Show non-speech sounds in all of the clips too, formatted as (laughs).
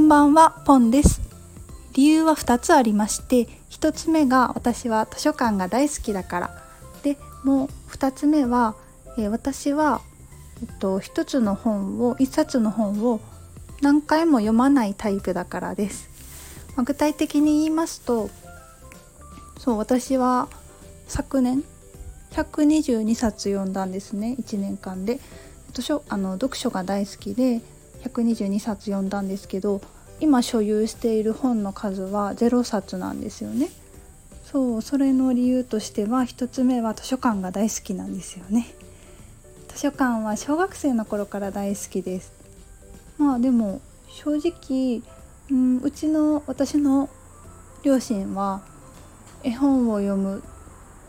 んばんは、ポンです。理由は2つありまして、1つ目が私は図書館が大好きだから。で、もう2つ目は、えー、私は、えっと、1つの本を、1冊の本を何回も読まないタイプだからです。まあ、具体的に言いますと、そう、私は昨年122冊読んだんですね、1年間で。図書あの読書が大好きで122冊読んだんですけど今所有している本の数は0冊なんですよね。そうそれの理由としては1つ目は図書館が大好きなんですよね。図書館は小学生の頃から大好きです。まあでも正直、うん、うちの私の両親は絵本を読む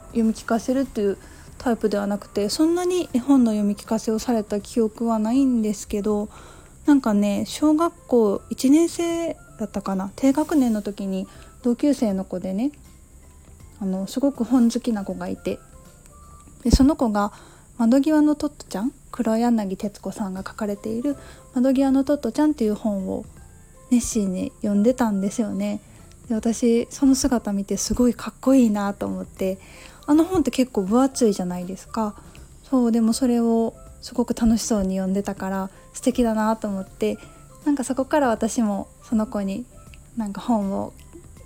読み聞かせるっていうタイプではなくてそんなに絵本の読み聞かせをされた記憶はないんですけどなんかね小学校1年生だったかな低学年の時に同級生の子でねあのすごく本好きな子がいてでその子が「窓際のトットちゃん」黒柳徹子さんが書かれている「窓際のトットちゃん」っていう本を熱心に読んでたんですよね。で私その姿見てすごいかっこいいなと思ってあの本って結構分厚いじゃないですかそうでもそれをすごく楽しそうに読んでたから素敵だなと思ってなんかそこから私もその子になんか本を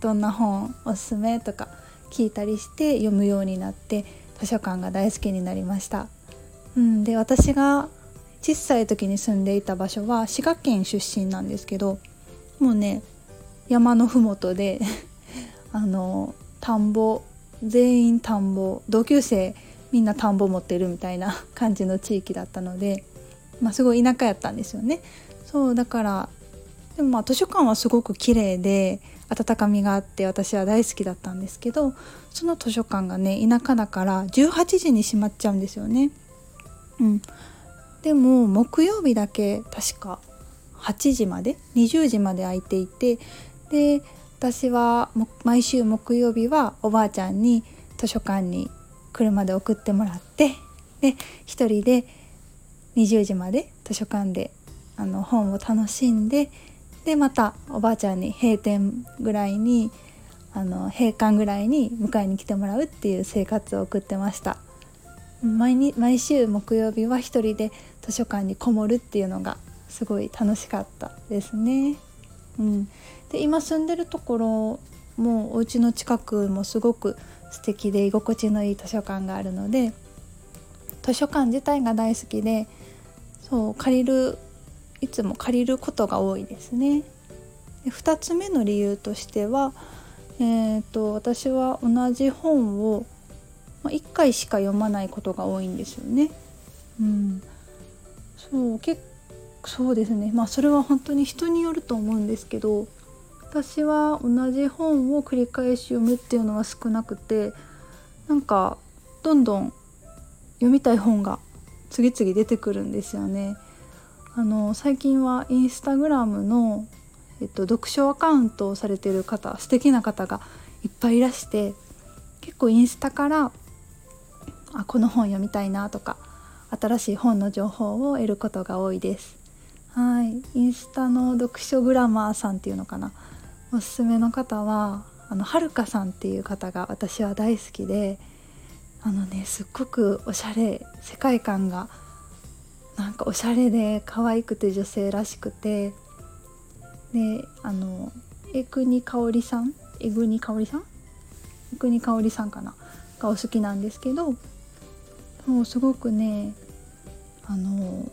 どんな本おすすめとか聞いたりして読むようになって図書館が大好きになりました。うん、で私が小さい時に住んでいた場所は滋賀県出身なんですけどもうね山の麓で (laughs) あの田んぼ全員田んぼ同級生みんな田んぼ持ってるみたいな感じの地域だったので、まあ、すごい田舎やったんですよね。そうだからでもまあ図書館はすごく綺麗で温かみがあって私は大好きだったんですけどその図書館がね田舎だから18時に閉まっちゃうんですよね。うん、でも木曜日だけ確か8時まで20時まで空いていてで私は毎週木曜日はおばあちゃんに図書館に車で送ってもらってで一人で20時まで図書館であの本を楽しんででまたおばあちゃんに閉店ぐらいにあの閉館ぐらいに迎えに来てもらうっていう生活を送ってました毎に毎週木曜日は一人で図書館にこもるっていうのがすごい楽しかったですね。うん、で今住んでるところもお家の近くもすごく素敵で居心地のいい図書館があるので図書館自体が大好きでそう借りるいつも借りることが多いですね。で2つ目の理由としては、えーと、私は同じ本を、ま1回しか読まないことが多いんですよね。うん、そう結そうですねまあそれは本当に人によると思うんですけど私は同じ本を繰り返し読むっていうのは少なくてなんかどんどん読みたい本が次々出てくるんですよね。あの最近はインスタグラムの、えっと、読書アカウントをされてる方素敵な方がいっぱいいらして結構インスタからあこの本読みたいなとか新しい本の情報を得ることが多いです。はいインスタの読書グラマーさんっていうのかなおすすめの方はあのはるかさんっていう方が私は大好きであのねすっごくおしゃれ世界観がなんかおしゃれで可愛くて女性らしくてであの江国香織さん江国香織さん？江国香織さんかな？がお好きなんですけどもうすごくねあの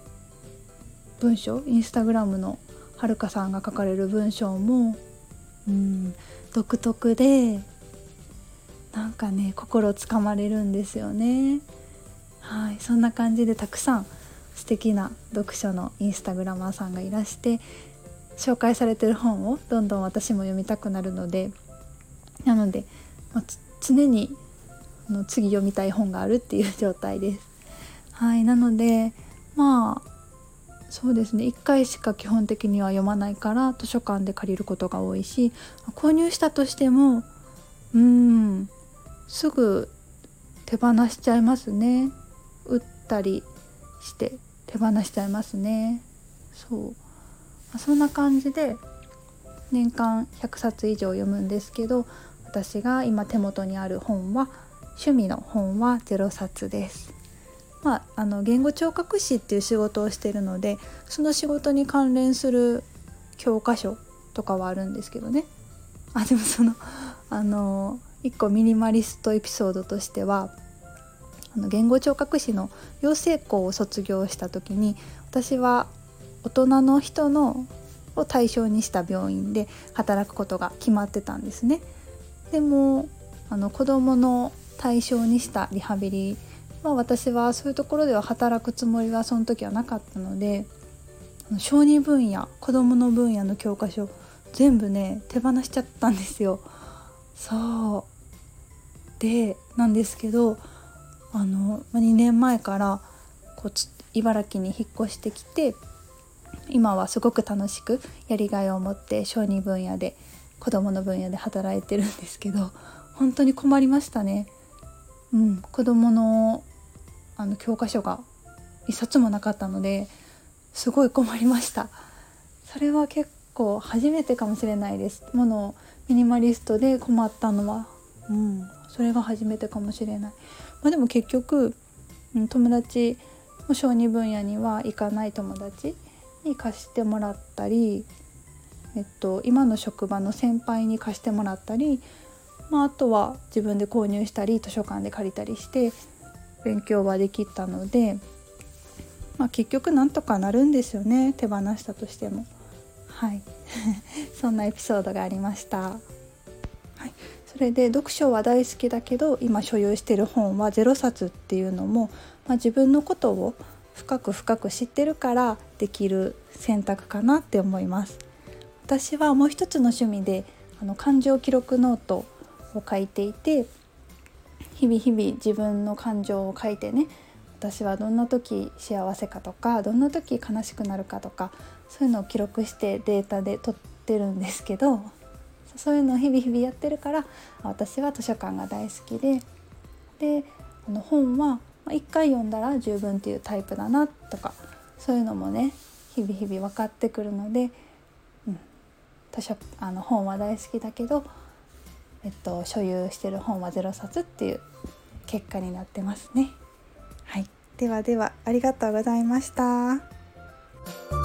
文章インスタグラムのはるかさんが書かれる文章もうん独特でなんかね心つかまれるんですよね。はい。そんな感じでたくさん素敵な読書のインスタグラマーさんがいらして紹介されてる本をどんどん私も読みたくなるのでなので、まあ、常にの次読みたい本があるっていう状態です。はい。なのでまあそうですね。1回しか基本的には読まないから図書館で借りることが多いし購入したとしてもうんすぐ手放しちゃいますね。売ったりして手放しちゃいますね。そう。まあそんな感じで年間100冊以上読むんですけど私が今手元にある本は趣味の本は0冊です。まあ、あの言語聴覚士っていう仕事をしてるのでその仕事に関連する教科書とかはあるんですけどね。あでもそのあの一個ミニマリストエピソードとしてはあの言語聴覚士の養成校を卒業した時に私は大人の人のを対象にした病院で働くことが決まってたんですね。でもあの子どもの対象にしたリハビリは私はそういうところでは働くつもりはその時はなかったので小児分野子どもの分野の教科書全部ね手放しちゃったんですよ。そうでなんですけどあの2年前からこう茨城に引っ越してきて今はすごく楽しくやりがいを持って小児分野で子どもの分野で働いてるんですけど本当に困りましたね。うん、子どものあの教科書が一冊もなかったのですごい困りました。それは結構初めてかもしれないです。ものミニマリストで困ったのはうん。それが初めてかもしれない、まあ、でも結局、友達も小児分野には行かない友達に貸してもらったり、えっと、今の職場の先輩に貸してもらったり、まあ、あとは自分で購入したり図書館で借りたりして勉強はできたので、まあ、結局なんとかなるんですよね手放したとしても。はい (laughs) そんなエピソードがありました。はい、れで読書は大好きだけど今所有してる本は0冊っていうのも、まあ、自分のことを深く深く知ってるからできる選択かなって思います。私はもう一つの趣味であの感情記録ノートを書いていて日々日々自分の感情を書いてね私はどんな時幸せかとかどんな時悲しくなるかとかそういうのを記録してデータで取ってるんですけどそういうのを日々日々やってるから私は図書館が大好きでであの本は1回読んだら十分っていうタイプだなとかそういうのもね日々日々分かってくるので、うん、図書あの本は大好きだけど、えっと、所有してる本は0冊っていう結果になってますね。はい、ではではありがとうございました。